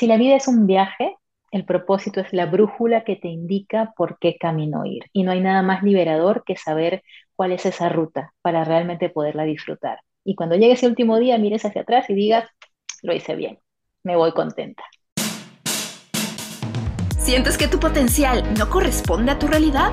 Si la vida es un viaje, el propósito es la brújula que te indica por qué camino ir. Y no hay nada más liberador que saber cuál es esa ruta para realmente poderla disfrutar. Y cuando llegue ese último día, mires hacia atrás y digas, lo hice bien, me voy contenta. ¿Sientes que tu potencial no corresponde a tu realidad?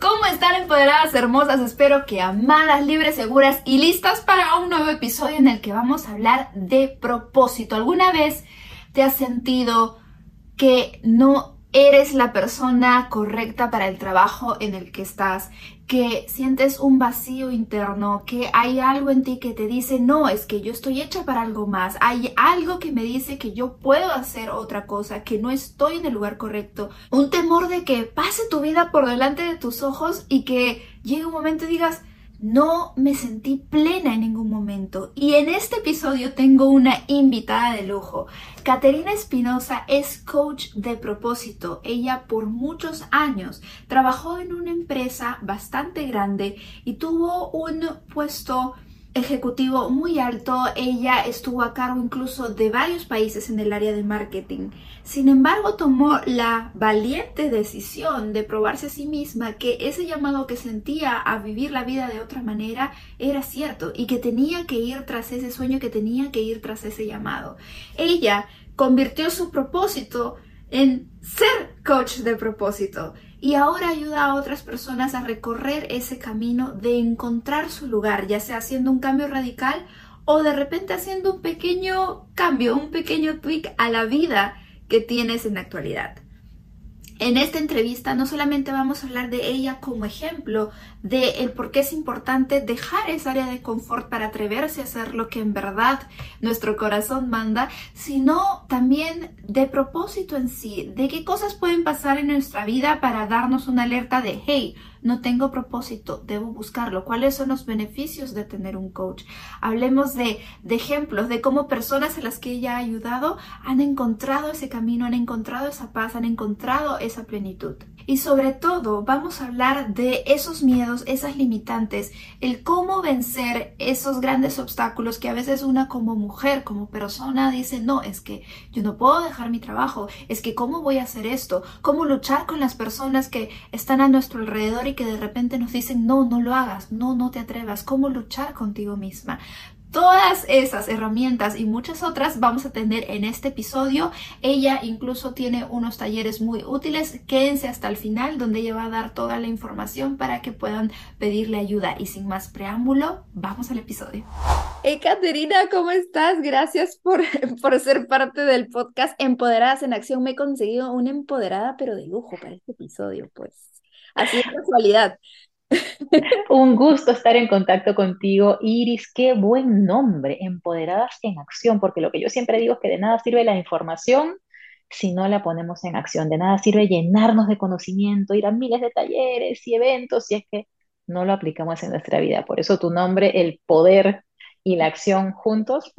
¿Cómo están empoderadas hermosas? Espero que amadas, libres, seguras y listas para un nuevo episodio en el que vamos a hablar de propósito. ¿Alguna vez te has sentido que no eres la persona correcta para el trabajo en el que estás, que sientes un vacío interno, que hay algo en ti que te dice, no, es que yo estoy hecha para algo más, hay algo que me dice que yo puedo hacer otra cosa, que no estoy en el lugar correcto, un temor de que pase tu vida por delante de tus ojos y que llegue un momento y digas, no me sentí plena en ningún momento. Y en este episodio tengo una invitada de lujo. Caterina Espinosa es coach de propósito. Ella por muchos años trabajó en una empresa bastante grande y tuvo un puesto ejecutivo muy alto, ella estuvo a cargo incluso de varios países en el área de marketing. Sin embargo, tomó la valiente decisión de probarse a sí misma que ese llamado que sentía a vivir la vida de otra manera era cierto y que tenía que ir tras ese sueño, que tenía que ir tras ese llamado. Ella convirtió su propósito en ser coach de propósito y ahora ayuda a otras personas a recorrer ese camino de encontrar su lugar, ya sea haciendo un cambio radical o de repente haciendo un pequeño cambio, un pequeño tweak a la vida que tienes en la actualidad. En esta entrevista no solamente vamos a hablar de ella como ejemplo de el por qué es importante dejar esa área de confort para atreverse a hacer lo que en verdad nuestro corazón manda, sino también de propósito en sí, de qué cosas pueden pasar en nuestra vida para darnos una alerta de hey, no tengo propósito, debo buscarlo. ¿Cuáles son los beneficios de tener un coach? Hablemos de, de ejemplos, de cómo personas a las que ella ha ayudado han encontrado ese camino, han encontrado esa paz, han encontrado esa plenitud. Y sobre todo vamos a hablar de esos miedos, esas limitantes, el cómo vencer esos grandes obstáculos que a veces una como mujer, como persona dice, no, es que yo no puedo dejar mi trabajo, es que cómo voy a hacer esto, cómo luchar con las personas que están a nuestro alrededor y que de repente nos dicen, no, no lo hagas, no, no te atrevas, cómo luchar contigo misma. Todas esas herramientas y muchas otras vamos a tener en este episodio. Ella incluso tiene unos talleres muy útiles. Quédense hasta el final donde ella va a dar toda la información para que puedan pedirle ayuda. Y sin más preámbulo, vamos al episodio. Hey, Caterina, ¿cómo estás? Gracias por, por ser parte del podcast Empoderadas en Acción. Me he conseguido una empoderada, pero de lujo para este episodio, pues. Así es casualidad. Un gusto estar en contacto contigo, Iris. Qué buen nombre, Empoderadas en Acción, porque lo que yo siempre digo es que de nada sirve la información si no la ponemos en acción. De nada sirve llenarnos de conocimiento, ir a miles de talleres y eventos si es que no lo aplicamos en nuestra vida. Por eso tu nombre, el poder y la acción juntos,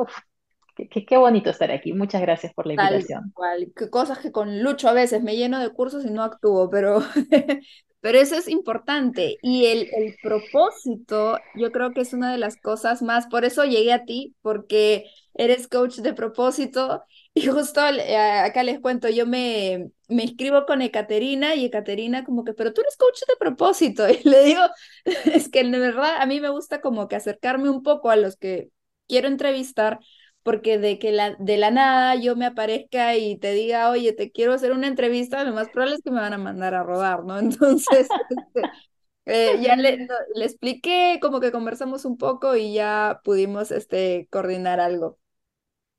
Qué, bonito estar aquí. Muchas gracias por la invitación. Qué cosas que con Lucho a veces me lleno de cursos y no actúo, pero, pero eso es importante. Y el, el propósito, yo creo que es una de las cosas más, por eso llegué a ti, porque eres coach de propósito. Y justo eh, acá les cuento, yo me, me inscribo con Ekaterina y Ekaterina como que, pero tú eres coach de propósito. Y le digo, es que de verdad a mí me gusta como que acercarme un poco a los que quiero entrevistar porque de que la, de la nada yo me aparezca y te diga, oye, te quiero hacer una entrevista, lo más probable es que me van a mandar a rodar, ¿no? Entonces, este, eh, ya le, le, expliqué, como que conversamos un poco y ya pudimos este, coordinar algo.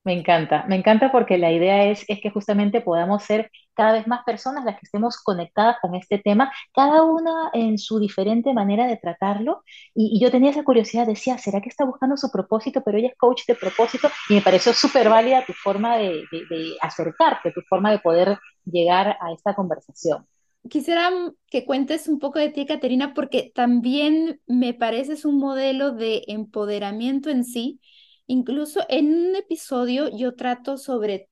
Me encanta, me encanta porque la idea es, es que justamente podamos ser cada vez más personas las que estemos conectadas con este tema, cada una en su diferente manera de tratarlo. Y, yo tenía esa curiosidad, decía, ¿será que está buscando su propósito? Pero ella es coach de propósito y me pareció súper válida tu forma de, de, de acercarte, tu forma de poder llegar a esta conversación. Quisiera que cuentes un poco de ti, Caterina, porque también me pareces un modelo de empoderamiento en sí. Incluso en un episodio yo trato sobre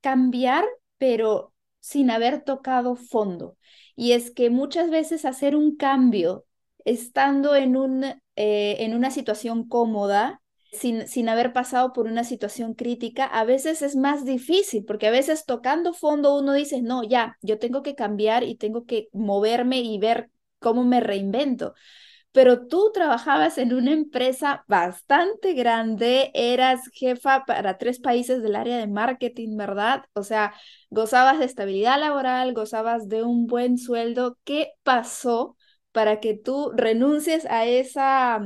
cambiar, pero sin haber tocado fondo. Y es que muchas veces hacer un cambio estando en, un, eh, en una situación cómoda sin, sin haber pasado por una situación crítica, a veces es más difícil, porque a veces tocando fondo uno dice, no, ya, yo tengo que cambiar y tengo que moverme y ver cómo me reinvento. Pero tú trabajabas en una empresa bastante grande, eras jefa para tres países del área de marketing, ¿verdad? O sea, gozabas de estabilidad laboral, gozabas de un buen sueldo. ¿Qué pasó para que tú renuncies a esa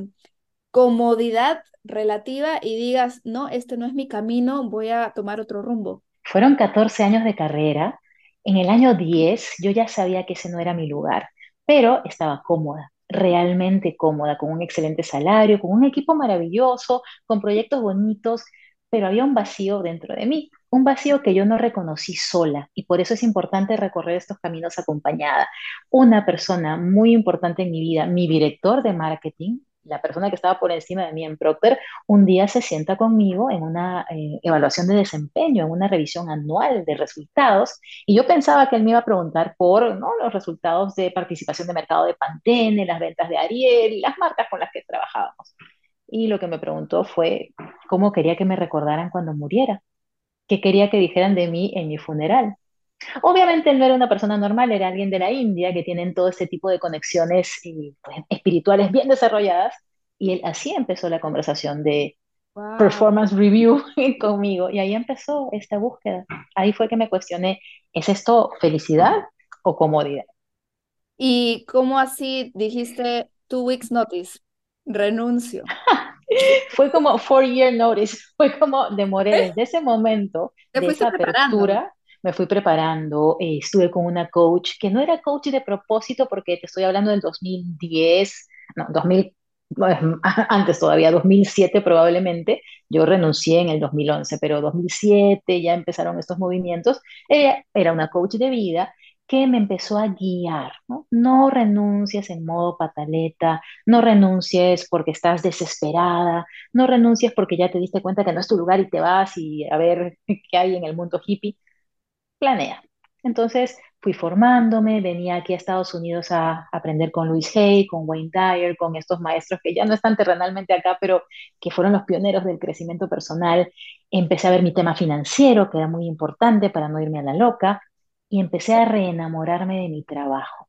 comodidad relativa y digas, no, este no es mi camino, voy a tomar otro rumbo. Fueron 14 años de carrera. En el año 10 yo ya sabía que ese no era mi lugar, pero estaba cómoda, realmente cómoda, con un excelente salario, con un equipo maravilloso, con proyectos bonitos, pero había un vacío dentro de mí, un vacío que yo no reconocí sola y por eso es importante recorrer estos caminos acompañada. Una persona muy importante en mi vida, mi director de marketing, la persona que estaba por encima de mí en Procter, un día se sienta conmigo en una eh, evaluación de desempeño, en una revisión anual de resultados, y yo pensaba que él me iba a preguntar por ¿no? los resultados de participación de mercado de Pantene, las ventas de Ariel, las marcas con las que trabajábamos. Y lo que me preguntó fue cómo quería que me recordaran cuando muriera, qué quería que dijeran de mí en mi funeral. Obviamente él no era una persona normal, era alguien de la India que tienen todo ese tipo de conexiones eh, pues, espirituales bien desarrolladas y él así empezó la conversación de Wow. performance review conmigo y ahí empezó esta búsqueda. Ahí fue que me cuestioné, ¿es esto felicidad o comodidad? ¿Y cómo así dijiste two weeks notice? Renuncio. Fue como four year notice, fue como demoré desde ese momento Te de esa preparando. apertura, me fui preparando, eh, estuve con una coach que no era coach de propósito porque te estoy hablando del 2010, no, 2000, bueno, antes todavía, 2007 probablemente, yo renuncié en el 2011, pero 2007 ya empezaron estos movimientos. Ella era una coach de vida que me empezó a guiar, ¿no? No renuncies en modo pataleta, no renuncies porque estás desesperada, no renuncies porque ya te diste cuenta que no es tu lugar y te vas y a ver qué hay en el mundo hippie. Planea. Entonces fui formándome, venía aquí a Estados Unidos a aprender con Louis Hay, con Wayne Dyer, con estos maestros que ya no están terrenalmente acá, pero que fueron los pioneros del crecimiento personal. Empecé a ver mi tema financiero, que era muy importante para no irme a la loca, y empecé a reenamorarme de mi trabajo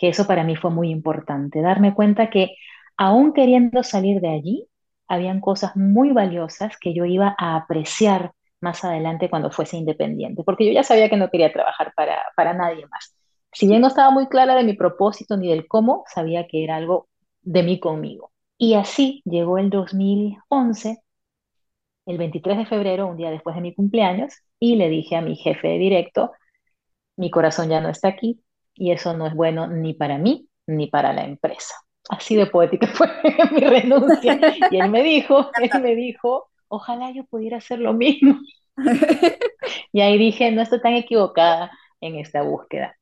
que eso para mí fue muy importante, darme cuenta que aún queriendo salir de allí, habían cosas muy valiosas que yo iba a apreciar más adelante cuando fuese independiente, porque yo ya sabía que no quería trabajar para, para nadie más. Si bien no estaba muy clara de mi propósito ni del cómo, sabía que era algo de mí conmigo. Y así llegó el 2011, el 23 de febrero, un día después de mi cumpleaños, y le dije a mi jefe de directo, mi corazón ya no está aquí y eso no es bueno ni para mí ni para la empresa. Así de poética fue mi renuncia. Y él me dijo, él me dijo, ojalá yo pudiera hacer lo mismo. Y ahí dije, no estoy tan equivocada en esta búsqueda.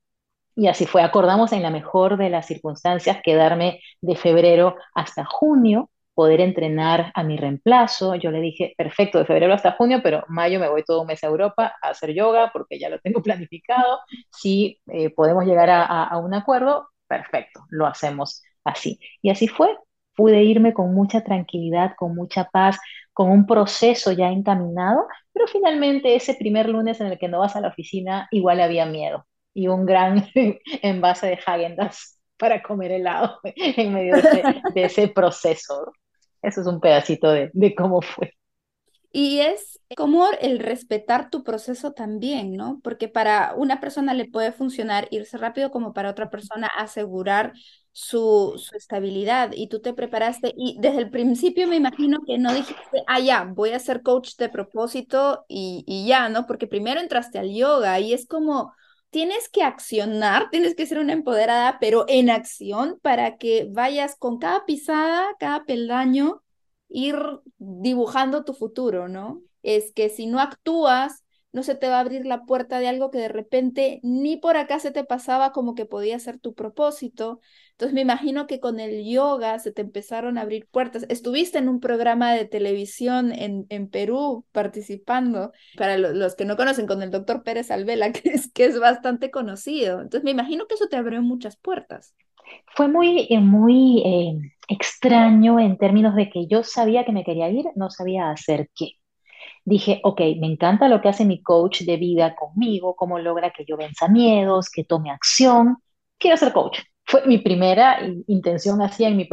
Y así fue, acordamos en la mejor de las circunstancias quedarme de febrero hasta junio, poder entrenar a mi reemplazo. Yo le dije, perfecto, de febrero hasta junio, pero mayo me voy todo un mes a Europa a hacer yoga porque ya lo tengo planificado. Si eh, podemos llegar a, a, a un acuerdo, perfecto, lo hacemos así. Y así fue. Pude irme con mucha tranquilidad, con mucha paz, con un proceso ya encaminado, pero finalmente ese primer lunes en el que no vas a la oficina, igual había miedo y un gran envase de Häagen-Dazs para comer helado en medio de ese, de ese proceso. Eso es un pedacito de, de cómo fue. Y es como el respetar tu proceso también, ¿no? Porque para una persona le puede funcionar irse rápido como para otra persona asegurar su, su estabilidad. Y tú te preparaste y desde el principio me imagino que no dijiste, ah, ya, voy a ser coach de propósito y, y ya, ¿no? Porque primero entraste al yoga y es como tienes que accionar, tienes que ser una empoderada, pero en acción para que vayas con cada pisada, cada peldaño, ir dibujando tu futuro, ¿no? Es que si no actúas, no se te va a abrir la puerta de algo que de repente ni por acá se te pasaba como que podía ser tu propósito. Entonces me imagino que con el yoga se te empezaron a abrir puertas. Estuviste en un programa de televisión en, Perú participando, para los que no conocen, con el doctor Pérez Alvela, que es, que es bastante conocido. Entonces me imagino que eso te abrió muchas puertas. Fue muy, eh, muy eh, extraño en términos de que yo sabía que me quería ir, no sabía hacer qué dije, ok, me encanta lo que hace mi coach de vida conmigo, cómo logra que yo venza miedos, que tome acción. Quiero ser coach. Fue mi primera intención así en mi,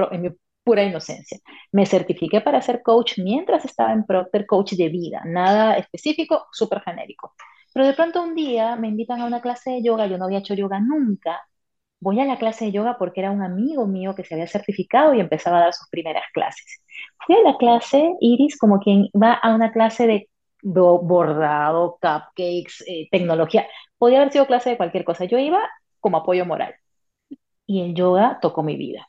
pura inocencia. Me certifiqué para ser coach mientras estaba en Procter, coach de vida, nada específico, súper genérico. Pero de pronto un día me invitan a una clase de yoga, yo no había hecho yoga nunca. Voy a la clase de yoga porque era un amigo mío que se había certificado y empezaba a dar sus primeras clases. Fui a la clase, Iris, como quien va a una clase de bordado, cupcakes, eh, tecnología. Podía haber sido clase de cualquier cosa. Yo iba como apoyo moral. Y el yoga tocó mi vida.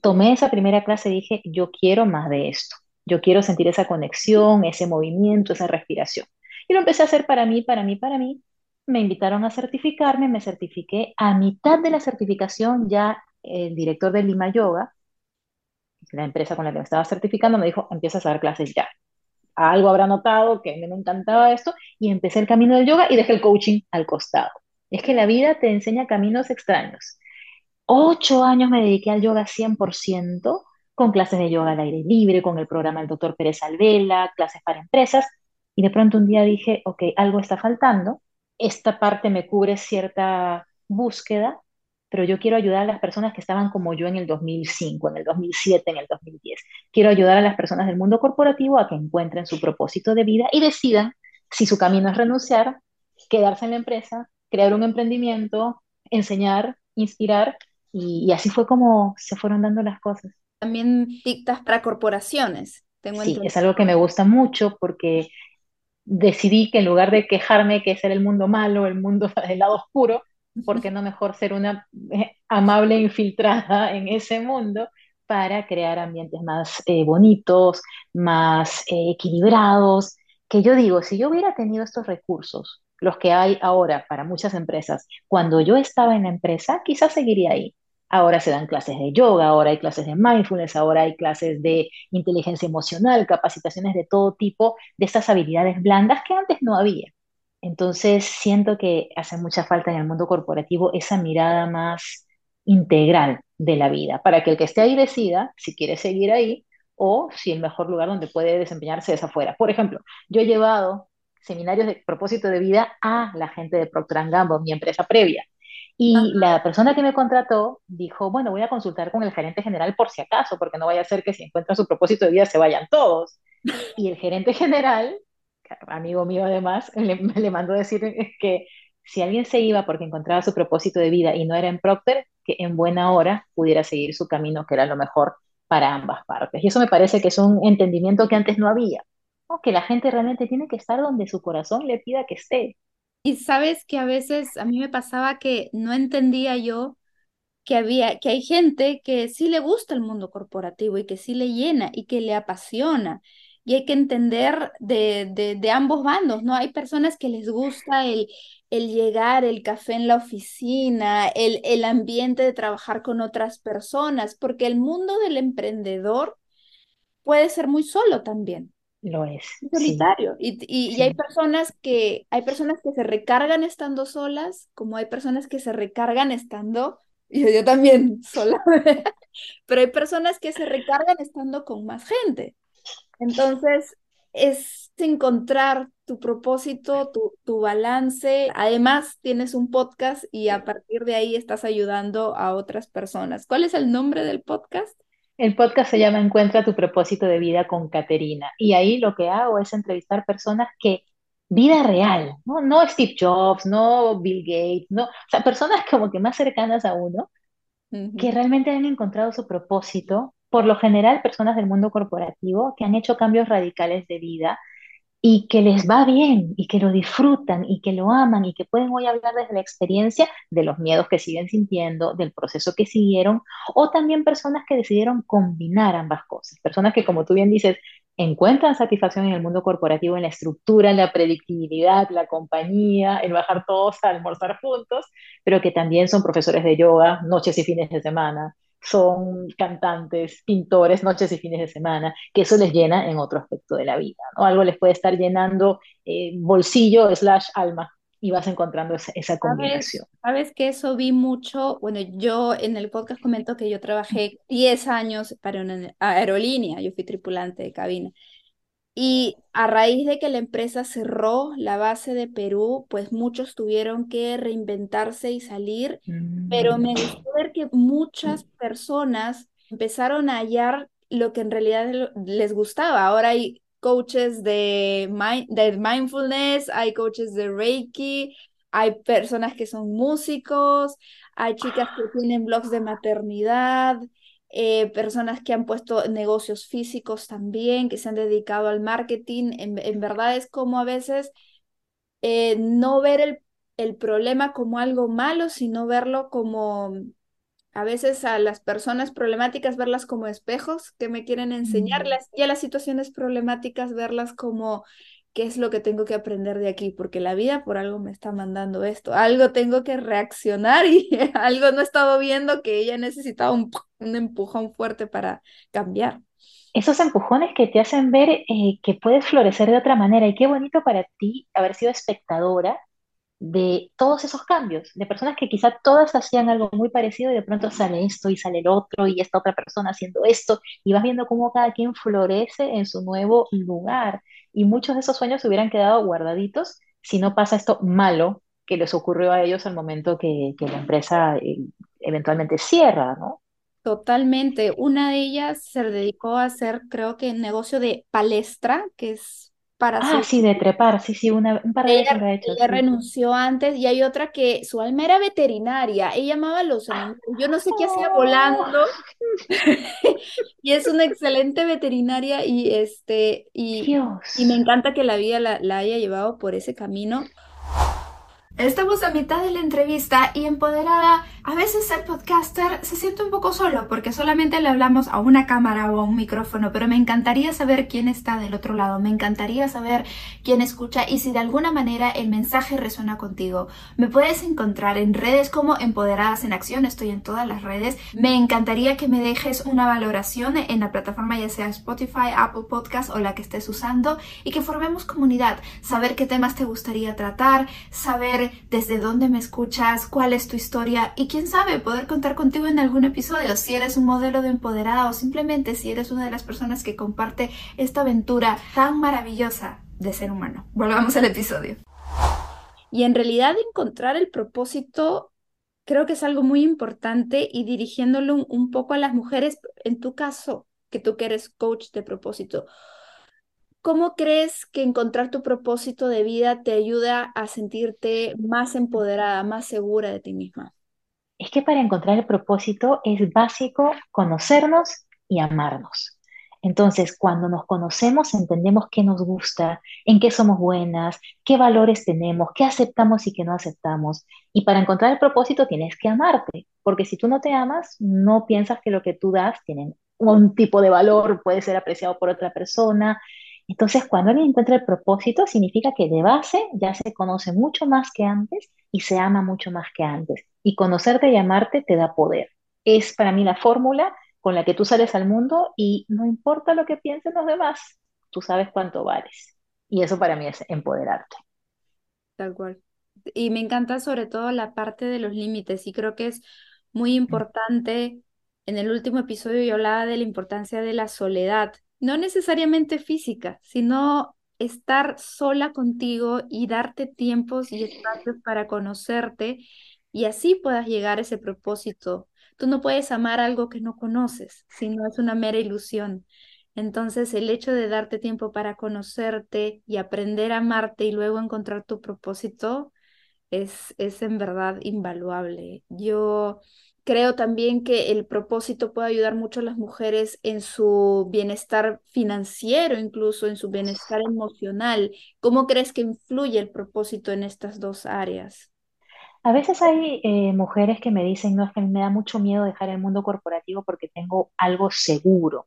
Tomé esa primera clase y dije, yo quiero más de esto. Yo quiero sentir esa conexión, ese movimiento, esa respiración. Y lo empecé a hacer para mí, para mí, para mí. Me invitaron a certificarme, me certifiqué. A mitad de la certificación ya el director de Lima Yoga la empresa con la que me estaba certificando me dijo, empiezas a dar clases ya. Algo habrá notado que a mí me encantaba esto y empecé el camino del yoga y dejé el coaching al costado. Es que la vida te enseña caminos extraños. Ocho años me dediqué al yoga 100%, con clases de yoga al aire libre, con el programa del doctor Pérez Alvela, clases para empresas, y de pronto un día dije, ok, algo está faltando, esta parte me cubre cierta búsqueda, pero yo quiero ayudar a las personas que estaban como yo en el 2005, en el 2007, en el 2010. Quiero ayudar a las personas del mundo corporativo a que encuentren su propósito de vida y decidan si su camino es renunciar, quedarse en la empresa, crear un emprendimiento, enseñar, inspirar, y, así fue como se fueron dando las cosas. También dictas para corporaciones. Tengo sí, es algo que me gusta mucho porque decidí que en lugar de quejarme que es el mundo malo, el mundo del lado oscuro, ¿por qué no mejor ser una eh, amable infiltrada en ese mundo para crear ambientes más eh, bonitos, más eh, equilibrados? Que yo digo, si yo hubiera tenido estos recursos, los que hay ahora para muchas empresas, cuando yo estaba en la empresa, quizás seguiría ahí. Ahora se dan clases de yoga, ahora hay clases de mindfulness, ahora hay clases de inteligencia emocional, capacitaciones de todo tipo de estas habilidades blandas que antes no había. Entonces, siento que hace mucha falta en el mundo corporativo esa mirada más integral de la vida, para que el que esté ahí decida si quiere seguir ahí o si el mejor lugar donde puede desempeñarse es afuera. Por ejemplo, yo he llevado seminarios de propósito de vida a la gente de Procter Gamble, mi empresa previa. Y la persona que me contrató dijo, bueno, voy a consultar con el gerente general por si acaso, porque no vaya a ser que si encuentran su propósito de vida se vayan todos. Y el gerente general amigo mío además, le, le mandó decir que si alguien se iba porque encontraba su propósito de vida y no era en Procter, que en buena hora pudiera seguir su camino, que era lo mejor para ambas partes. Y eso me parece que es un entendimiento que antes no había, que la gente realmente tiene que estar donde su corazón le pida que esté. Y sabes que a veces a mí me pasaba que no entendía yo que había, que hay gente que sí le gusta el mundo corporativo y que sí le llena y que le apasiona y hay que entender de, de, ambos bandos, ¿no? Hay personas que les gusta el, el llegar, el café en la oficina, el, el ambiente de trabajar con otras personas, porque el mundo del emprendedor puede ser muy solo también. Lo es. Solitario. Y, y, y, hay personas que, hay personas que se recargan estando solas, como hay personas que se recargan estando, y yo también sola, pero hay personas que se recargan estando con más gente. Entonces, es encontrar tu propósito, tu, tu, balance. Además, tienes un podcast y a partir de ahí estás ayudando a otras personas. ¿Cuál es el nombre del podcast? El podcast se llama Encuentra tu propósito de vida con Caterina. Y ahí lo que hago es entrevistar personas que, vida real, ¿no? No Steve Jobs, no Bill Gates, no, o sea, personas como que más cercanas a uno, que realmente han encontrado su propósito. Por lo general, personas del mundo corporativo que han hecho cambios radicales de vida y que les va bien y que lo disfrutan y que lo aman y que pueden hoy hablar desde la experiencia de los miedos que siguen sintiendo, del proceso que siguieron, o también personas que decidieron combinar ambas cosas, personas que, como tú bien dices, encuentran satisfacción en el mundo corporativo, en la estructura, en la predictibilidad, la compañía, el bajar todos a almorzar juntos, pero que también son profesores de yoga noches y fines de semana, son cantantes, pintores, noches y fines de semana, que eso les llena en otro aspecto de la vida, ¿no? Algo les puede estar llenando eh, bolsillo slash alma y vas encontrando esa, esa Sabes, combinación. sabes que eso vi mucho. Bueno, yo en el podcast comento que yo trabajé 10 años para una aerolínea, yo fui tripulante de cabina. Y a raíz de que la empresa cerró la base de Perú, pues muchos tuvieron que reinventarse y salir, pero Mm. me gustó ver que muchas personas empezaron a hallar lo que en realidad les gustaba. Ahora hay coaches de, mind- de mindfulness, hay coaches de Reiki, hay personas que son músicos, hay chicas que tienen blogs de maternidad eh, personas que han puesto negocios físicos también, que se han dedicado al marketing. En, en verdad es como a veces eh, no ver el, el problema como algo malo, sino verlo como a veces a las personas problemáticas, verlas como espejos que me quieren Mm. enseñarlas y a las situaciones problemáticas, verlas como qué es lo que tengo que aprender de aquí, porque la vida por algo me está mandando esto, algo tengo que reaccionar y algo no he estado viendo que ella necesitaba un, un empujón fuerte para cambiar. Esos empujones que te hacen ver eh, que puedes florecer de otra manera y qué bonito para ti haber sido espectadora de todos esos cambios, de personas que quizá todas hacían algo muy parecido y de pronto sale esto y sale el otro y esta otra persona haciendo esto y vas viendo cómo cada quien florece en su nuevo lugar y muchos de esos sueños se hubieran quedado guardaditos si no pasa esto malo que les ocurrió a ellos al momento que, que la empresa eh, eventualmente cierra, ¿no? Totalmente. Una de ellas se dedicó a hacer, creo que, negocio de palestra, que es para Ah, su sí, de trepar, sí, sí, una, un par de veces Ella, lo he hecho, ella sí. renunció antes y hay otra que su alma era veterinaria. Ella amaba a los animales. Yo no sé qué hacía volando y es una excelente veterinaria y este y, y me encanta que la vida la, la haya llevado por ese camino. Estamos a mitad de la entrevista y empoderada, a veces el podcaster se siente un poco solo porque solamente le hablamos a una cámara o a un micrófono, pero me encantaría saber quién está del otro lado, me encantaría saber quién escucha y si de alguna manera el mensaje resuena contigo. Me puedes encontrar en redes como Empoderadas en Acción, estoy en todas las redes. Me encantaría que me dejes una valoración en la plataforma ya sea Spotify, Apple Podcast o la que estés usando y que formemos comunidad, saber qué temas te gustaría tratar, saber desde dónde me escuchas, cuál es tu historia y quién sabe, poder contar contigo en algún episodio si eres un modelo de empoderada o simplemente si eres una de las personas que comparte esta aventura tan maravillosa de ser humano. Volvamos al episodio. Y en realidad encontrar el propósito creo que es algo muy importante y dirigiéndolo un, poco a las mujeres, en tu caso, que tú que eres coach de propósito, ¿Cómo crees que encontrar tu propósito de vida te ayuda a sentirte más empoderada, más segura de ti misma? Es que para encontrar el propósito es básico conocernos y amarnos. Entonces, cuando nos conocemos, entendemos qué nos gusta, en qué somos buenas, qué valores tenemos, qué aceptamos y qué no aceptamos. Y para encontrar el propósito tienes que amarte, porque si tú no te amas, no piensas que lo que tú das tiene un tipo de valor, puede ser apreciado por otra persona. Entonces, cuando alguien encuentra el propósito, significa que de base ya se conoce mucho más que antes y se ama mucho más que antes. Y conocerte y amarte te da poder. Es para mí la fórmula con la que tú sales al mundo y no importa lo que piensen los demás, tú sabes cuánto vales. Y eso para mí es empoderarte. Tal cual. Y me encanta sobre todo la parte de los límites y creo que es muy importante. En el último episodio yo hablaba de la importancia de la soledad, no necesariamente física, sino estar sola contigo y darte tiempos y espacios para conocerte y así puedas llegar a ese propósito. tú no puedes amar algo que no conoces, sino es una mera ilusión. Entonces, el hecho de darte tiempo para conocerte y aprender a amarte y luego encontrar tu propósito es, es en verdad invaluable. Yo creo también que el propósito puede ayudar mucho a las mujeres en su bienestar financiero, incluso en su bienestar emocional. ¿Cómo crees que influye el propósito en estas dos áreas? A veces hay eh, mujeres que me dicen, no, es que me da mucho miedo dejar el mundo corporativo porque tengo algo seguro.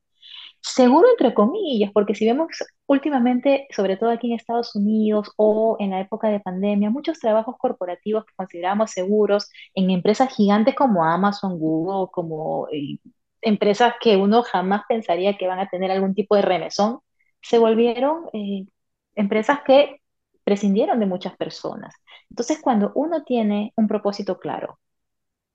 Seguro entre comillas, porque si vemos últimamente, sobre todo aquí en Estados Unidos o en la época de pandemia, muchos trabajos corporativos que consideramos seguros en empresas gigantes como Amazon, Google, como eh, empresas que uno jamás pensaría que van a tener algún tipo de remesón, se volvieron eh, empresas que prescindieron de muchas personas. Entonces, cuando uno tiene un propósito claro,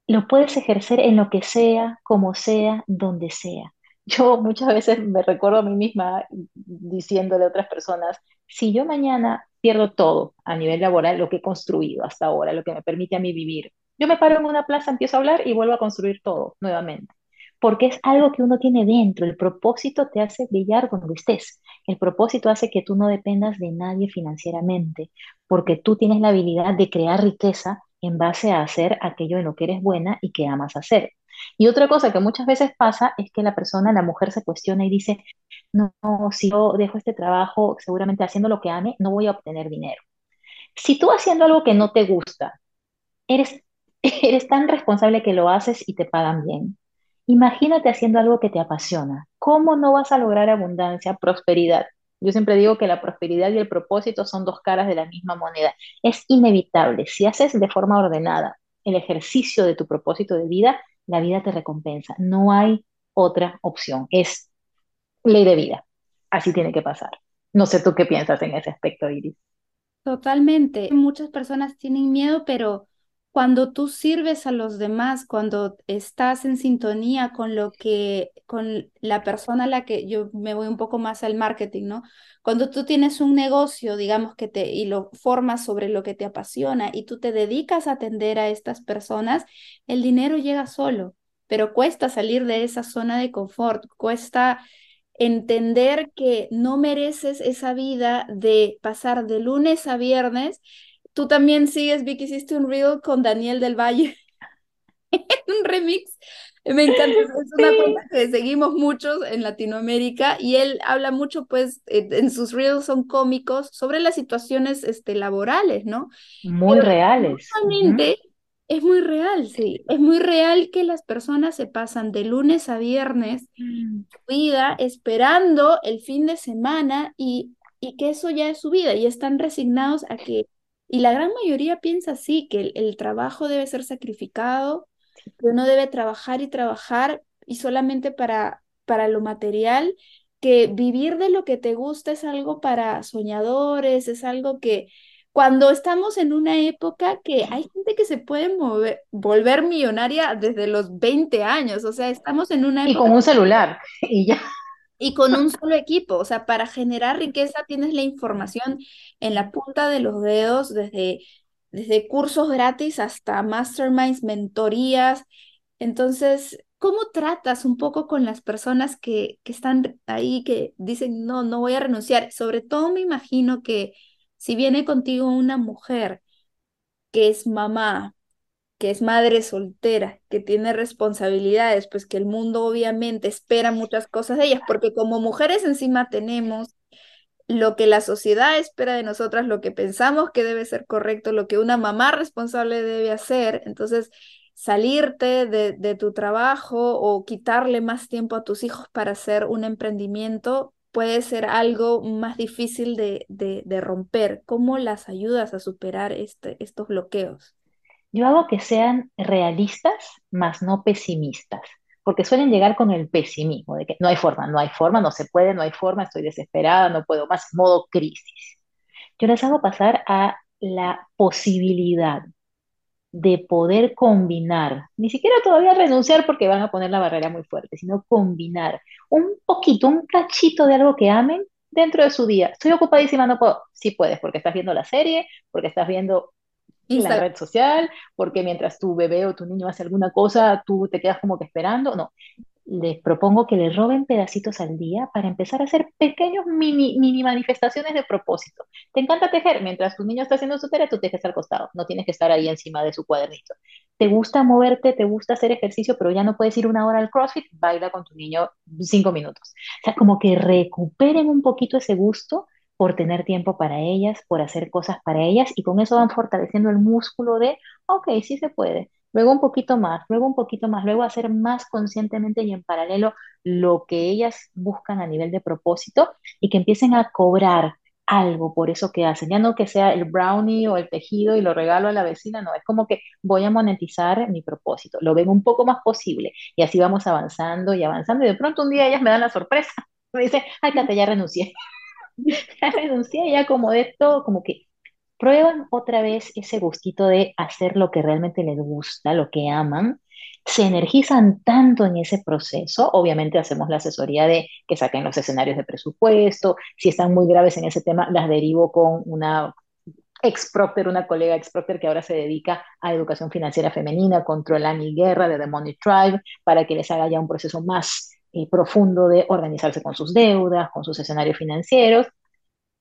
lo puedes ejercer en lo que sea, como sea, donde sea. Yo muchas veces me recuerdo a mí misma diciéndole a otras personas, si yo mañana pierdo todo a nivel laboral, lo que he construido hasta ahora, lo que me permite a mí vivir, yo me paro en una plaza, empiezo a hablar y vuelvo a construir todo nuevamente. Porque es algo que uno tiene dentro, el propósito te hace brillar donde estés, el propósito hace que tú no dependas de nadie financieramente, porque tú tienes la habilidad de crear riqueza en base a hacer aquello en lo que eres buena y que amas hacer. Y otra cosa que muchas veces pasa es que la persona, la mujer se cuestiona y dice, no, si yo dejo este trabajo, seguramente haciendo lo que ame, no voy a obtener dinero. Si tú haciendo algo que no te gusta, eres, eres tan responsable que lo haces y te pagan bien. Imagínate haciendo algo que te apasiona. ¿Cómo no vas a lograr abundancia, prosperidad? Yo siempre digo que la prosperidad y el propósito son dos caras de la misma moneda. Es inevitable. Si haces de forma ordenada el ejercicio de tu propósito de vida, la vida te recompensa. No hay otra opción. Es ley de vida. Así tiene que pasar. No sé tú qué piensas en ese aspecto, Iris. Totalmente. Muchas personas tienen miedo, pero cuando tú sirves a los demás, cuando estás en sintonía con lo que, con la persona a la que yo me voy un poco más al marketing, ¿no? Cuando tú tienes un negocio, digamos que te, y lo formas sobre lo que te apasiona y tú te dedicas a atender a estas personas, el dinero llega solo, pero cuesta salir de esa zona de confort, cuesta entender que no mereces esa vida de pasar de lunes a viernes Tú también sigues, Vicky, hiciste un reel con Daniel del Valle. un remix. Me encanta, es una cuenta que seguimos muchos en Latinoamérica y él habla mucho, pues, en sus reels son cómicos sobre las situaciones este, laborales, ¿no? Muy reales. es muy real, sí. Es muy real que las personas se pasan de lunes a viernes mm. su vida esperando el fin de semana y, y que eso ya es su vida y están resignados a que y la gran mayoría piensa así, que el, trabajo debe ser sacrificado, que uno debe trabajar y trabajar y solamente para, para lo material, que vivir de lo que te gusta es algo para soñadores, es algo que cuando estamos en una época que hay gente que se puede mover, volver millonaria desde los 20 años, o sea, estamos en una época... Y con un celular, y ya y con un solo equipo. O sea, para generar riqueza tienes la información en la punta de los dedos, desde, desde cursos gratis hasta masterminds, mentorías. Entonces, ¿cómo tratas un poco con las personas que, que están ahí, que dicen, no, no voy a renunciar? Sobre todo me imagino que si viene contigo una mujer que es mamá, que es madre soltera, que tiene responsabilidades, pues que el mundo obviamente espera muchas cosas de ellas, porque como mujeres encima tenemos lo que la sociedad espera de nosotras, lo que pensamos que debe ser correcto, lo que una mamá responsable debe hacer, entonces salirte de, tu trabajo o quitarle más tiempo a tus hijos para hacer un emprendimiento puede ser algo más difícil de, de, de romper. ¿Cómo las ayudas a superar este, estos bloqueos? Yo hago que sean realistas, más no pesimistas, porque suelen llegar con el pesimismo, de que no hay forma, no hay forma, no se puede, no hay forma, estoy desesperada, no puedo más, modo crisis. Yo les hago pasar a la posibilidad de poder combinar, ni siquiera todavía renunciar porque van a poner la barrera muy fuerte, sino combinar un poquito, un cachito de algo que amen dentro de su día. Estoy ocupadísima, no puedo. Sí puedes, porque estás viendo la serie, porque estás viendo la red social, porque mientras tu bebé o tu niño hace alguna cosa, tú te quedas como que esperando. No, les propongo que les roben pedacitos al día para empezar a hacer pequeños mini, mini manifestaciones de propósito. Te encanta tejer, mientras tu niño está haciendo su tarea, tú tejes al costado, no tienes que estar ahí encima de su cuadernito. Te gusta moverte, te gusta hacer ejercicio, pero ya no puedes ir una hora al CrossFit, baila con tu niño cinco minutos. O sea, como que recuperen un poquito ese gusto por tener tiempo para ellas, por hacer cosas para ellas y con eso van fortaleciendo el músculo de, ok, sí se puede. Luego un poquito más, luego un poquito más, luego hacer más conscientemente y en paralelo lo que ellas buscan a nivel de propósito y que empiecen a cobrar algo por eso que hacen. Ya no que sea el brownie o el tejido y lo regalo a la vecina, no, es como que voy a monetizar mi propósito, lo ven un poco más posible y así vamos avanzando y avanzando y de pronto un día ellas me dan la sorpresa, me dicen, ay, Cate, ya renuncié. Ya renuncié, ya como de esto, como que prueban otra vez ese gustito de hacer lo que realmente les gusta, lo que aman, se energizan tanto en ese proceso, obviamente hacemos la asesoría de que saquen los escenarios de presupuesto, si están muy graves en ese tema, las derivo con una ex procter, una colega ex procter que ahora se dedica a educación financiera femenina, control y Guerra de The Money Tribe, para que les haga ya un proceso más eh, profundo de organizarse con sus deudas, con sus escenarios financieros,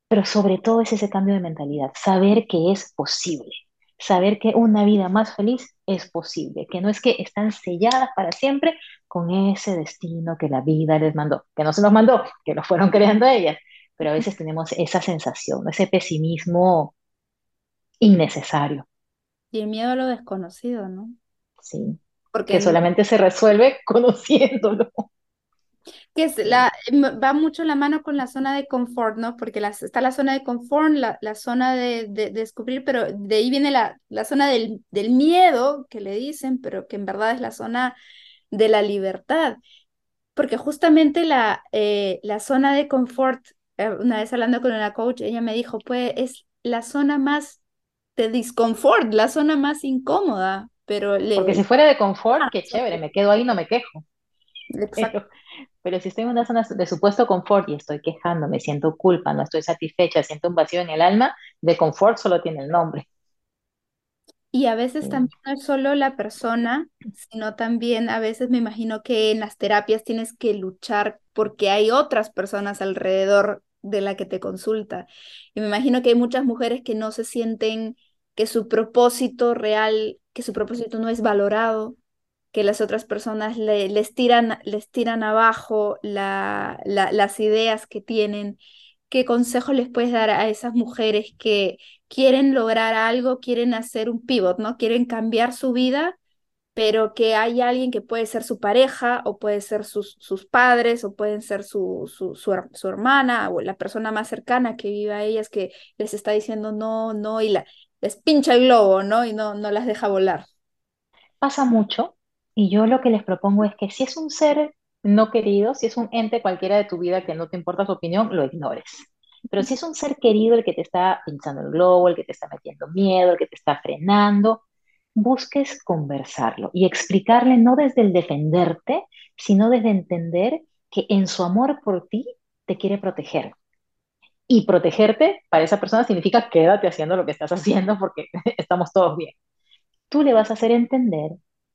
pero sobre todo es ese cambio de mentalidad, saber que es posible, saber que una vida más feliz es posible, que no es que están selladas para siempre con ese destino que la vida les mandó, que no se los mandó, que lo fueron creando ellas, pero a veces tenemos esa sensación, ese pesimismo innecesario. Y el miedo a lo desconocido, ¿no? Sí, porque que solamente se resuelve conociéndolo que es la, va mucho la mano con la zona de confort, ¿no? Porque está la zona de confort, la, la zona de, descubrir, pero de ahí viene la, la zona del, del, miedo, que le dicen, pero que en verdad es la zona de la libertad. Porque justamente la, eh, la zona de confort, eh, una vez hablando con una coach, ella me dijo, pues es la zona más de disconfort, la zona más incómoda, pero... Le... Porque si fuera de confort, qué chévere, me quedo ahí, no me quejo. Exacto. Pero si estoy en una zona de supuesto confort y estoy quejando, me siento culpa, no estoy satisfecha, siento un vacío en el alma, de confort solo tiene el nombre. Y a veces también no es solo la persona, sino también a veces me imagino que en las terapias tienes que luchar porque hay otras personas alrededor de la que te consulta. Y me imagino que hay muchas mujeres que no se sienten que su propósito real, que su propósito no es valorado, que las otras personas les, tiran, les tiran abajo la, las ideas que tienen. ¿Qué consejo les puedes dar a esas mujeres que quieren lograr algo, quieren hacer un pivot, ¿no? Quieren cambiar su vida, pero que hay alguien que puede ser su pareja o puede ser sus, sus padres o pueden ser su, su, su, hermana o la persona más cercana que vive a ellas que les está diciendo no, no y les pincha el globo, ¿no? Y no, no las deja volar. Pasa mucho y yo lo que les propongo es que si es un ser no querido, si es un ente cualquiera de tu vida que no te importa su opinión, lo ignores. Pero si es un ser querido el que te está pinchando el globo, el que te está metiendo miedo, el que te está frenando, busques conversarlo y explicarle no desde el defenderte, sino desde entender que en su amor por ti te quiere proteger. Y protegerte para esa persona significa quédate haciendo lo que estás haciendo porque estamos todos bien. Tú le vas a hacer entender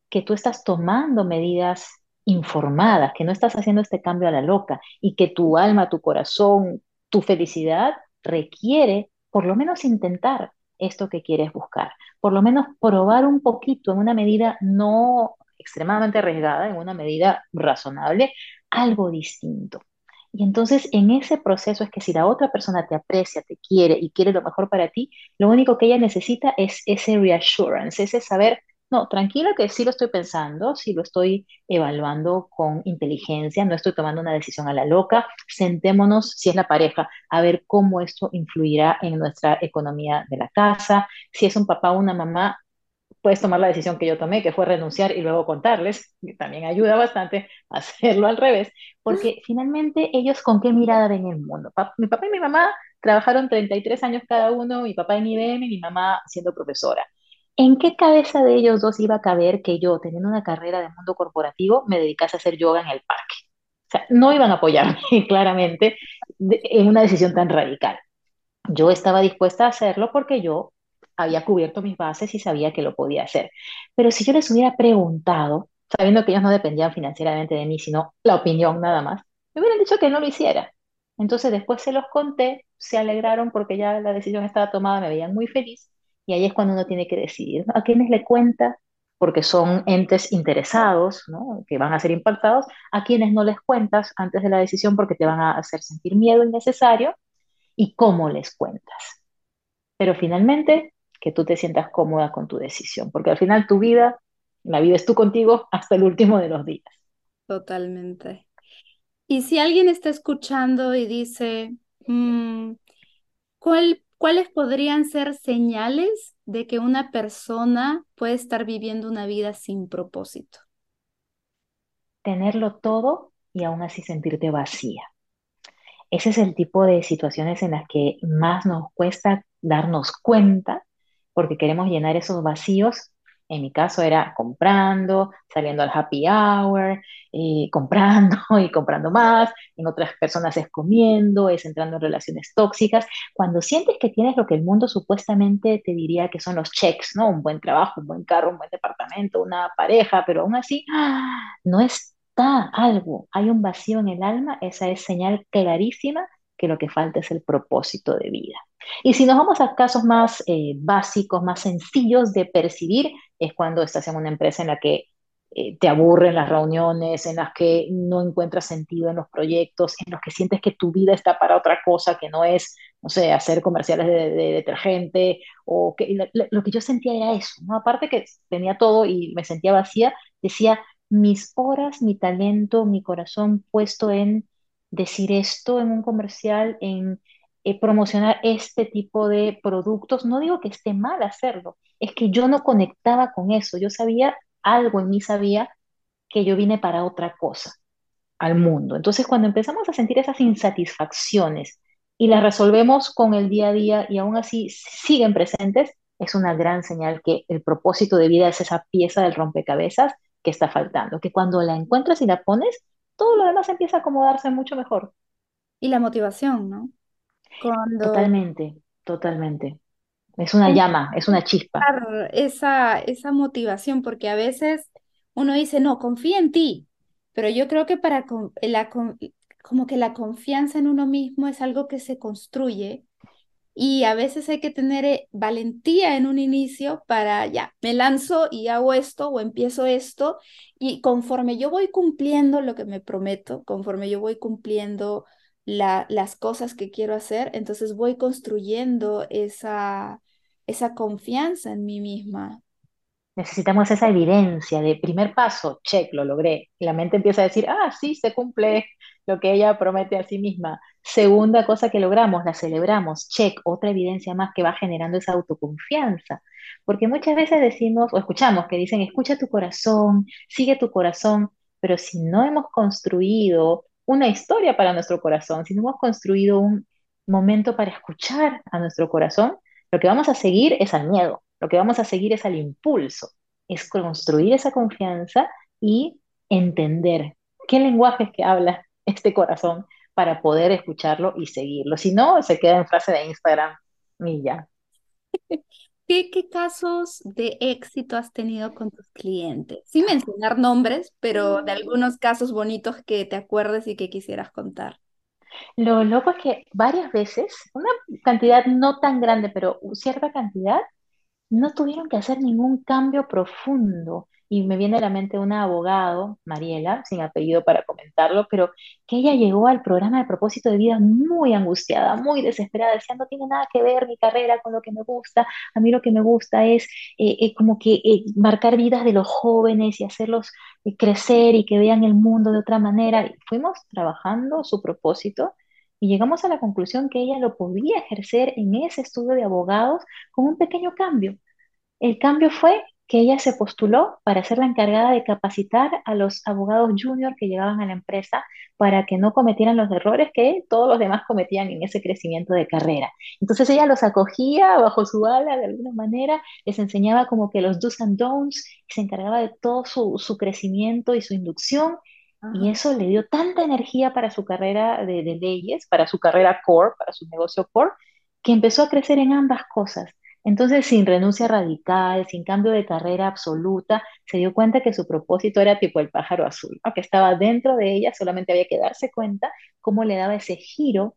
que tú estás tomando medidas informadas, que no estás haciendo este cambio a la loca y que tu alma, tu corazón, tu felicidad requiere por lo menos intentar esto que quieres buscar, por lo menos probar un poquito en una medida no extremadamente arriesgada, en una medida razonable, algo distinto. Y entonces en ese proceso es que si la otra persona te aprecia, te quiere y quiere lo mejor para ti, lo único que ella necesita es ese reassurance, ese saber, no, tranquila que sí lo estoy pensando, sí lo estoy evaluando con inteligencia, no estoy tomando una decisión a la loca. Sentémonos, si es la pareja, a ver cómo esto influirá en nuestra economía de la casa. Si es un papá o una mamá, puedes tomar la decisión que yo tomé, que fue renunciar y luego contarles, que también ayuda bastante a hacerlo al revés, porque finalmente ellos con qué mirada ven el mundo. Mi papá y mi mamá trabajaron 33 años cada uno, mi papá en IBM y mi mamá siendo profesora. ¿En qué cabeza de ellos dos iba a caber que yo, teniendo una carrera de mundo corporativo, me dedicase a hacer yoga en el parque? O sea, no iban a apoyarme claramente en una decisión tan radical. Yo estaba dispuesta a hacerlo porque yo había cubierto mis bases y sabía que lo podía hacer. Pero si yo les hubiera preguntado, sabiendo que ellos no dependían financieramente de mí, sino la opinión nada más, me hubieran dicho que no lo hiciera. Entonces después se los conté, se alegraron porque ya la decisión estaba tomada, me veían muy feliz y ahí es cuando uno tiene que decidir a quiénes le cuenta, porque son entes interesados, ¿no? que van a ser impactados, a quienes no les cuentas antes de la decisión porque te van a hacer sentir miedo innecesario y cómo les cuentas. Pero finalmente, que tú te sientas cómoda con tu decisión, porque al final tu vida la vives tú contigo hasta el último de los días. Totalmente. Y si alguien está escuchando y dice, mm, ¿cuáles podrían ser señales de que una persona puede estar viviendo una vida sin propósito? Tenerlo todo y aún así sentirte vacía. Ese es el tipo de situaciones en las que más nos cuesta darnos cuenta porque queremos llenar esos vacíos en mi caso era comprando, saliendo al happy hour, eh, comprando y comprando más. En otras personas es comiendo, es entrando en relaciones tóxicas. Cuando sientes que tienes lo que el mundo supuestamente te diría que son los checks, ¿no? Un buen trabajo, un buen carro, un buen departamento, una pareja, pero aún así ¡ah! no está algo. Hay un vacío en el alma. Esa es señal clarísima que lo que falta es el propósito de vida. Y si nos vamos a casos más eh, básicos, más sencillos de percibir, es cuando estás en una empresa en la que eh, te aburren las reuniones, en las que no encuentras sentido en los proyectos, en los que sientes que tu vida está para otra cosa que no es, no sé, hacer comerciales de, detergente, o que lo, que yo sentía era eso, ¿no? Aparte que tenía todo y me sentía vacía, decía, mis horas, mi talento, mi corazón puesto en decir esto en un comercial, en eh, promocionar este tipo de productos. No digo que esté mal hacerlo, es que yo no conectaba con eso. Yo sabía, algo en mí sabía que yo vine para otra cosa al mundo. Entonces, cuando empezamos a sentir esas insatisfacciones y las resolvemos con el día a día y aún así siguen presentes, es una gran señal que el propósito de vida es esa pieza del rompecabezas que está faltando, que cuando la encuentras y la pones, todo lo demás empieza a acomodarse mucho mejor. Y la motivación, ¿no? Totalmente, totalmente. Es una llama, es una chispa. Esa, esa motivación, porque a veces uno dice, no, confía en ti, pero yo creo que para la, como que la confianza en uno mismo es algo que se construye y a veces hay que tener eh, valentía en un inicio para, ya, me lanzo y hago esto o empiezo esto y conforme yo voy cumpliendo lo que me prometo, conforme yo voy cumpliendo las cosas que quiero hacer, entonces voy construyendo esa, esa confianza en mí misma. Necesitamos esa evidencia de primer paso, check, lo logré. La mente empieza a decir, ah, sí, se cumple lo que ella promete a sí misma. Segunda cosa que logramos, la celebramos, check, otra evidencia más que va generando esa autoconfianza. Porque muchas veces decimos o escuchamos que dicen, escucha tu corazón, sigue tu corazón, pero si no hemos construido una historia para nuestro corazón, si no hemos construido un momento para escuchar a nuestro corazón, lo que vamos a seguir es al miedo, lo que vamos a seguir es al impulso, es construir esa confianza y entender qué lenguaje es que habla este corazón para poder escucharlo y seguirlo. Si no, se queda en frase de Instagram y ya. ¿Qué, casos de éxito has tenido con tus clientes? Sin mencionar nombres, pero de algunos casos bonitos que te acuerdes y que quisieras contar. Lo loco es que varias veces, una cantidad no tan grande, pero cierta cantidad, no tuvieron que hacer ningún cambio profundo y me viene a la mente un abogado, Mariela, sin apellido para comentarlo, pero que ella llegó al programa de propósito de vida muy angustiada, muy desesperada, decía, no tiene nada que ver mi carrera con lo que me gusta, a mí lo que me gusta es eh, eh, como que eh, marcar vidas de los jóvenes y hacerlos crecer y que vean el mundo de otra manera. Y fuimos trabajando su propósito y llegamos a la conclusión que ella lo podía ejercer en ese estudio de abogados con un pequeño cambio. El cambio fue que ella se postuló para ser la encargada de capacitar a los abogados junior que llegaban a la empresa para que no cometieran los errores que todos los demás cometían en ese crecimiento de carrera. Entonces ella los acogía bajo su ala de alguna manera, les enseñaba como que los do's and don'ts se encargaba de todo su, crecimiento y su inducción. Y eso le dio tanta energía para su carrera de, de leyes, para su carrera core, para su negocio core, que empezó a crecer en ambas cosas Entonces, sin renuncia radical, sin cambio de carrera absoluta, se dio cuenta que su propósito era tipo el pájaro azul, ¿no? que estaba dentro de ella, solamente había que darse cuenta cómo le daba ese giro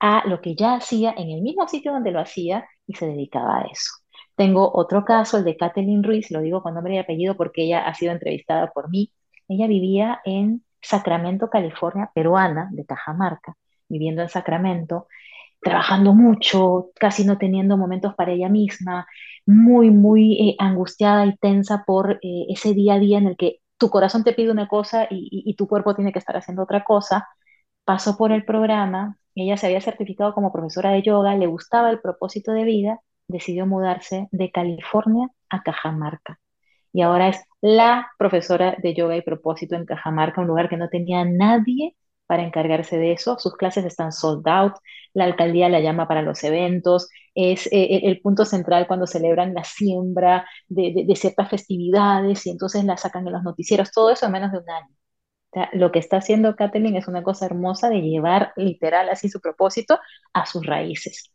a lo que ya hacía en el mismo sitio donde lo hacía y se dedicaba a eso. Tengo otro caso, el de Kathleen Ruiz, lo digo con nombre y apellido porque ella ha sido entrevistada por mí. Ella vivía en Sacramento, California, peruana, de Cajamarca, viviendo en Sacramento, trabajando mucho, casi no teniendo momentos para ella misma, muy, muy eh, angustiada y tensa por eh, ese día a día en el que tu corazón te pide una cosa y, tu cuerpo tiene que estar haciendo otra cosa. Pasó por el programa, ella se había certificado como profesora de yoga, le gustaba el propósito de vida, decidió mudarse de California a Cajamarca. Y ahora es la profesora de yoga y propósito en Cajamarca, un lugar que no tenía nadie para encargarse de eso. Sus clases están sold out, la alcaldía la llama para los eventos, es eh, el punto central cuando celebran la siembra de, ciertas festividades y entonces la sacan en los noticieros, todo eso en menos de un año. Lo que está haciendo Kathleen es una cosa hermosa de llevar literal así su propósito a sus raíces.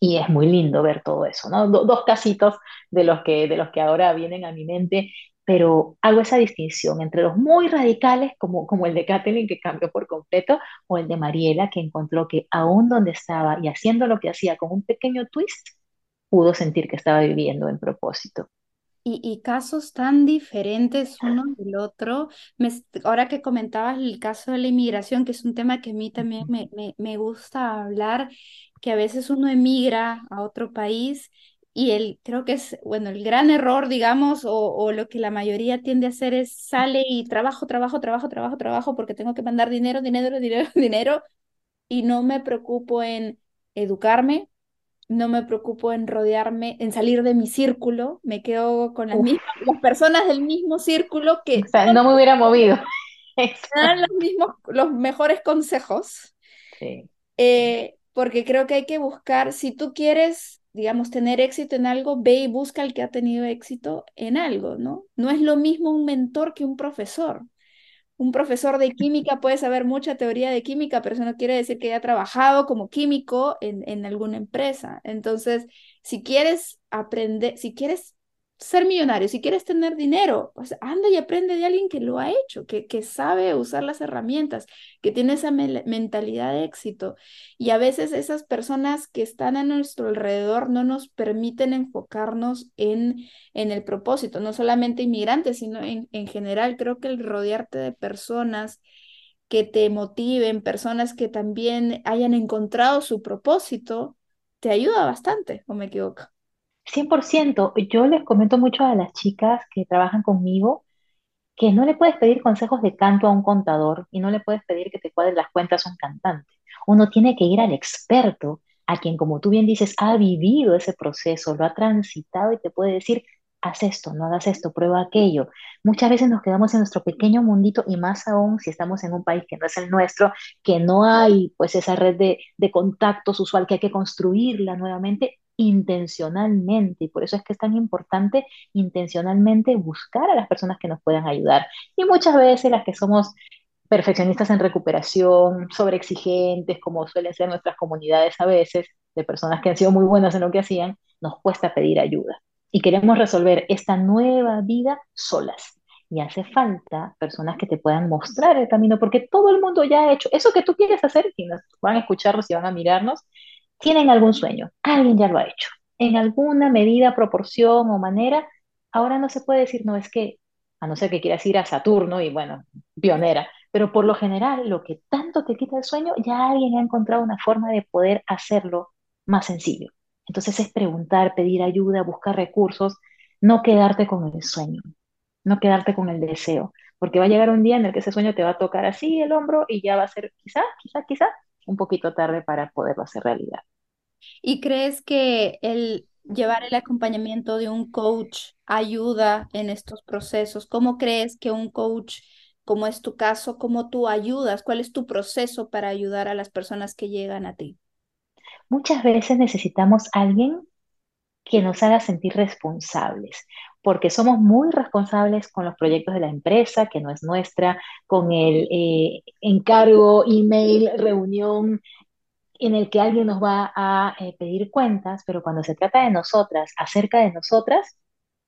Y es muy lindo ver todo eso, ¿no? Do, dos casitos de los, que, de los que ahora vienen a mi mente, pero hago esa distinción entre los muy radicales, como, como el de Kathleen, que cambió por completo, o el de Mariela, que encontró que aún donde estaba y haciendo lo que hacía con un pequeño twist, pudo sentir que estaba viviendo en propósito. Y, y, casos tan diferentes uno del otro. Me, ahora que comentabas el caso de la inmigración, que es un tema que a mí también me, me, me gusta hablar, que a veces uno emigra a otro país y el, creo que es, bueno, el gran error, digamos, o, o, lo que la mayoría tiende a hacer es sale y trabajo, trabajo, trabajo, trabajo, trabajo, porque tengo que mandar dinero, dinero, dinero, dinero, y no me preocupo en educarme, no me preocupo en rodearme, en salir de mi círculo, me quedo con las, mismas, las personas del mismo círculo que... O sea, no me hubiera movido. dan los mismos, los mejores consejos. Sí. Eh, porque creo que hay que buscar, si tú quieres, digamos, tener éxito en algo, ve y busca al que ha tenido éxito en algo, ¿no? No es lo mismo un mentor que un profesor. Un profesor de química puede saber mucha teoría de química, pero eso no quiere decir que haya trabajado como químico en, en alguna empresa. Entonces, si quieres aprender, si quieres ser millonario, si quieres tener dinero, pues anda y aprende de alguien que lo ha hecho, que, que sabe usar las herramientas, que tiene esa me mentalidad de éxito. Y a veces esas personas que están a nuestro alrededor no nos permiten enfocarnos en, en el propósito, no solamente inmigrantes, sino en, en general. Creo que el rodearte de personas que te motiven, personas que también hayan encontrado su propósito, te ayuda bastante, ¿o me equivoco? 100%. Yo les comento mucho a las chicas que trabajan conmigo que no le puedes pedir consejos de canto a un contador y no le puedes pedir que te cuadre las cuentas a un cantante. Uno tiene que ir al experto, a quien, como tú bien dices, ha vivido ese proceso, lo ha transitado y te puede decir, haz esto, no hagas esto, prueba aquello. Muchas veces nos quedamos en nuestro pequeño mundito y más aún si estamos en un país que no es el nuestro, que no hay pues esa red de, de contactos usual que hay que construirla nuevamente intencionalmente y por eso es que es tan importante intencionalmente buscar a las personas que nos puedan ayudar. Y muchas veces las que somos perfeccionistas en recuperación, sobreexigentes, como suelen ser nuestras comunidades a veces, de personas que han sido muy buenas en lo que hacían, nos cuesta pedir ayuda. Y queremos resolver esta nueva vida solas. Y hace falta personas que te puedan mostrar el camino, porque todo el mundo ya ha hecho eso que tú quieres hacer, y nos van a escucharnos y van a mirarnos, tienen algún sueño, alguien ya lo ha hecho, en alguna medida, proporción o manera. Ahora no se puede decir, no, es que, a no ser que quieras ir a Saturno y bueno, pionera, pero por lo general lo que tanto te quita el sueño, ya alguien ha encontrado una forma de poder hacerlo más sencillo. Entonces es preguntar, pedir ayuda, buscar recursos, no quedarte con el sueño, no quedarte con el deseo, porque va a llegar un día en el que ese sueño te va a tocar así el hombro y ya va a ser quizá, quizá, quizá un poquito tarde para poderlo hacer realidad. ¿Y crees que el llevar el acompañamiento de un coach ayuda en estos procesos? ¿Cómo crees que un coach, como es tu caso, cómo tú ayudas? ¿Cuál es tu proceso para ayudar a las personas que llegan a ti? Muchas veces necesitamos a alguien que nos haga sentir responsables, porque somos muy responsables con los proyectos de la empresa, que no es nuestra, con el eh, encargo, email, reunión, en el que alguien nos va a eh, pedir cuentas, pero cuando se trata de nosotras, acerca de nosotras,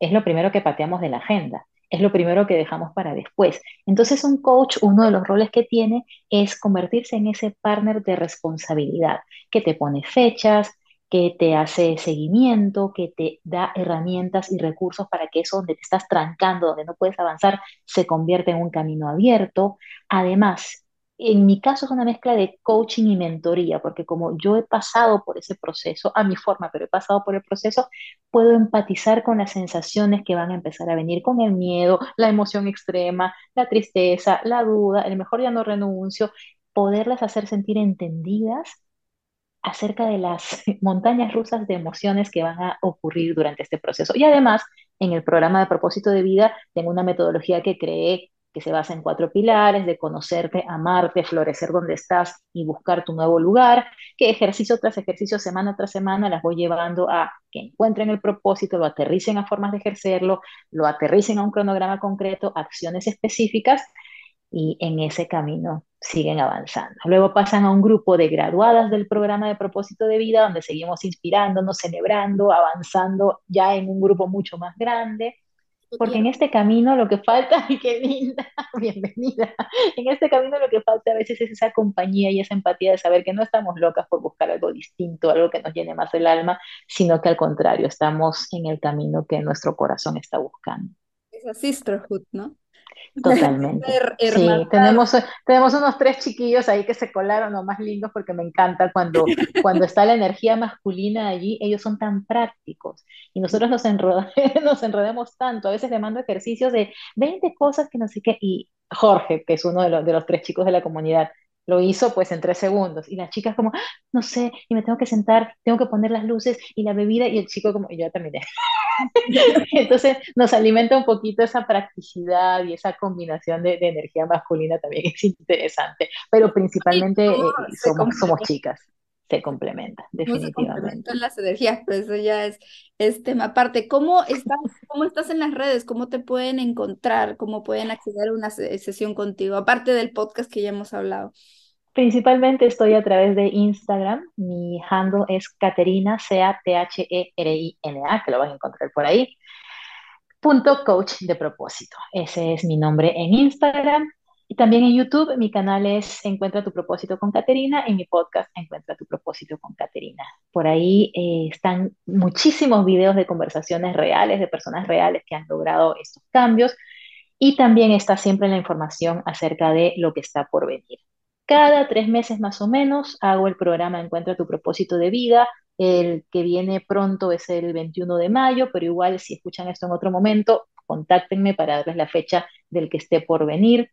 es lo primero que pateamos de la agenda, es lo primero que dejamos para después. Entonces un coach, uno de los roles que tiene es convertirse en ese partner de responsabilidad, que te pone fechas, que te hace seguimiento, que te da herramientas y recursos para que eso donde te estás trancando, donde no puedes avanzar, se convierta en un camino abierto. Además, en mi caso es una mezcla de coaching y mentoría, porque como yo he pasado por ese proceso, a mi forma, pero he pasado por el proceso, puedo empatizar con las sensaciones que van a empezar a venir, con el miedo, la emoción extrema, la tristeza, la duda, el mejor ya no renuncio, poderlas hacer sentir entendidas acerca de las montañas rusas de emociones que van a ocurrir durante este proceso. Y además, en el programa de propósito de vida, tengo una metodología que creé que se basa en cuatro pilares, de conocerte, amarte, florecer donde estás y buscar tu nuevo lugar, que ejercicio tras ejercicio, semana tras semana, las voy llevando a que encuentren el propósito, lo aterricen a formas de ejercerlo, lo aterricen a un cronograma concreto, acciones específicas, y en ese camino siguen avanzando. Luego pasan a un grupo de graduadas del programa de propósito de vida, donde seguimos inspirándonos, celebrando, avanzando ya en un grupo mucho más grande. Porque en este camino lo que falta, y qué linda, bienvenida, en este camino lo que falta a veces es esa compañía y esa empatía de saber que no estamos locas por buscar algo distinto, algo que nos llene más el alma, sino que al contrario, estamos en el camino que nuestro corazón está buscando. Esa sisterhood, ¿no? Totalmente. Sí, tenemos, tenemos unos tres chiquillos ahí que se colaron, los más lindos, porque me encanta cuando, cuando está la energía masculina allí, ellos son tan prácticos y nosotros nos, nos enredamos tanto. A veces le mando ejercicios de 20 cosas que no sé qué, y Jorge, que es uno de los, de los tres chicos de la comunidad, lo hizo pues en tres segundos. Y las chicas como, ah, no sé, y me tengo que sentar, tengo que poner las luces y la bebida, y el chico como, y yo terminé. Entonces nos alimenta un poquito esa practicidad y esa combinación de, energía masculina también es interesante, pero principalmente eh, somos, somos chicas se complementa, definitivamente. Se las energías, pero eso ya es, es tema aparte. ¿Cómo estás, ¿Cómo estás en las redes? ¿Cómo te pueden encontrar? ¿Cómo pueden acceder a una sesión contigo? Aparte del podcast que ya hemos hablado. Principalmente estoy a través de Instagram. Mi handle es Caterina, C-A-T-H-E-R-I-N-A, que lo van a encontrar por ahí. Punto coach de propósito. Ese es mi nombre en Instagram. Y también en YouTube, mi canal es Encuentra tu propósito con Caterina y mi podcast Encuentra tu propósito con Caterina. Por ahí eh, están muchísimos videos de conversaciones reales, de personas reales que han logrado estos cambios. Y también está siempre la información acerca de lo que está por venir. Cada tres meses más o menos hago el programa Encuentra tu propósito de vida. El que viene pronto es el 21 de mayo, pero igual si escuchan esto en otro momento, contáctenme para darles la fecha del que esté por venir.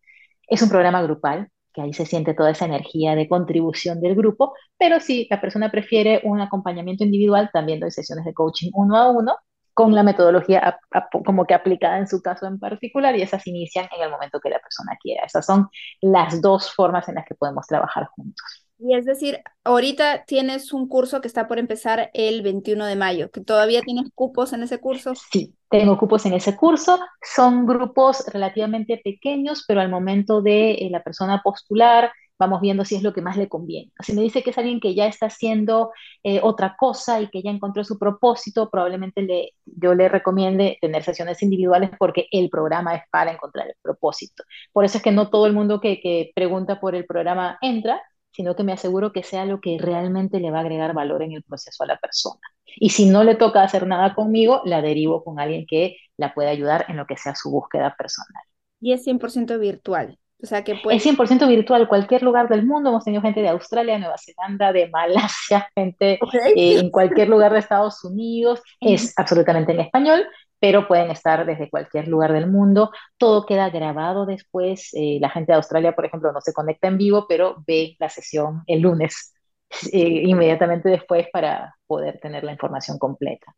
Es un programa grupal, que ahí se siente toda esa energía de contribución del grupo, pero si la persona prefiere un acompañamiento individual, también doy sesiones de coaching uno a uno, con la metodología como que aplicada en su caso en particular y esas inician en el momento que la persona quiera. Esas son las dos formas en las que podemos trabajar juntos. Y es decir, ahorita tienes un curso que está por empezar el 21 de mayo, que todavía tienes cupos en ese curso. Sí, tengo cupos en ese curso. Son grupos relativamente pequeños, pero al momento de eh, la persona postular, vamos viendo si es lo que más le conviene. Si me dice que es alguien que ya está haciendo eh, otra cosa y que ya encontró su propósito, probablemente le, yo le recomiende tener sesiones individuales porque el programa es para encontrar el propósito. Por eso es que no todo el mundo que, que pregunta por el programa entra, sino que me aseguro que sea lo que realmente le va a agregar valor en el proceso a la persona. Y si no le toca hacer nada conmigo, la derivo con alguien que la pueda ayudar en lo que sea su búsqueda personal. Y es 100% virtual. O sea que Es 100% virtual, cualquier lugar del mundo. Hemos tenido gente de Australia, Nueva Zelanda, de Malasia, gente eh, en cualquier lugar de Estados Unidos. Es absolutamente en español, pero pueden estar desde cualquier lugar del mundo. Todo queda grabado después. Eh, la gente de Australia, por ejemplo, no se conecta en vivo, pero ve la sesión el lunes, eh, inmediatamente después, para poder tener la información completa.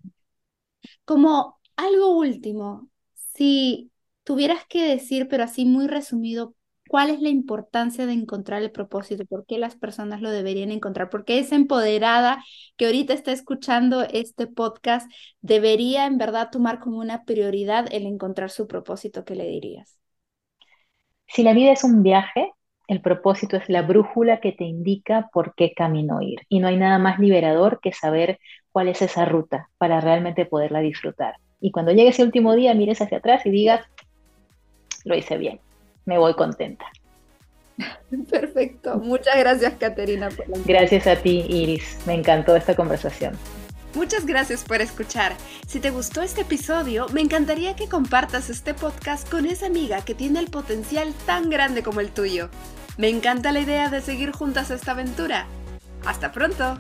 Como algo último, si tuvieras que decir, pero así muy resumido, ¿Cuál es la importancia de encontrar el propósito? ¿Por qué las personas lo deberían encontrar? ¿Por qué esa empoderada que ahorita está escuchando este podcast debería en verdad tomar como una prioridad el encontrar su propósito? ¿Qué le dirías? Si la vida es un viaje, El propósito es la brújula que te indica por qué camino ir. Y no hay nada más liberador que saber cuál es esa ruta para realmente poderla disfrutar. Y cuando llegue ese último día, mires hacia atrás y digas, lo hice bien, me voy contenta. Perfecto. Muchas gracias, Caterina. Gracias a ti, Iris. Me encantó esta conversación. Muchas gracias por escuchar. Si te gustó este episodio, me encantaría que compartas este podcast con esa amiga que tiene el potencial tan grande como el tuyo. Me encanta la idea de seguir juntas esta aventura. ¡Hasta pronto!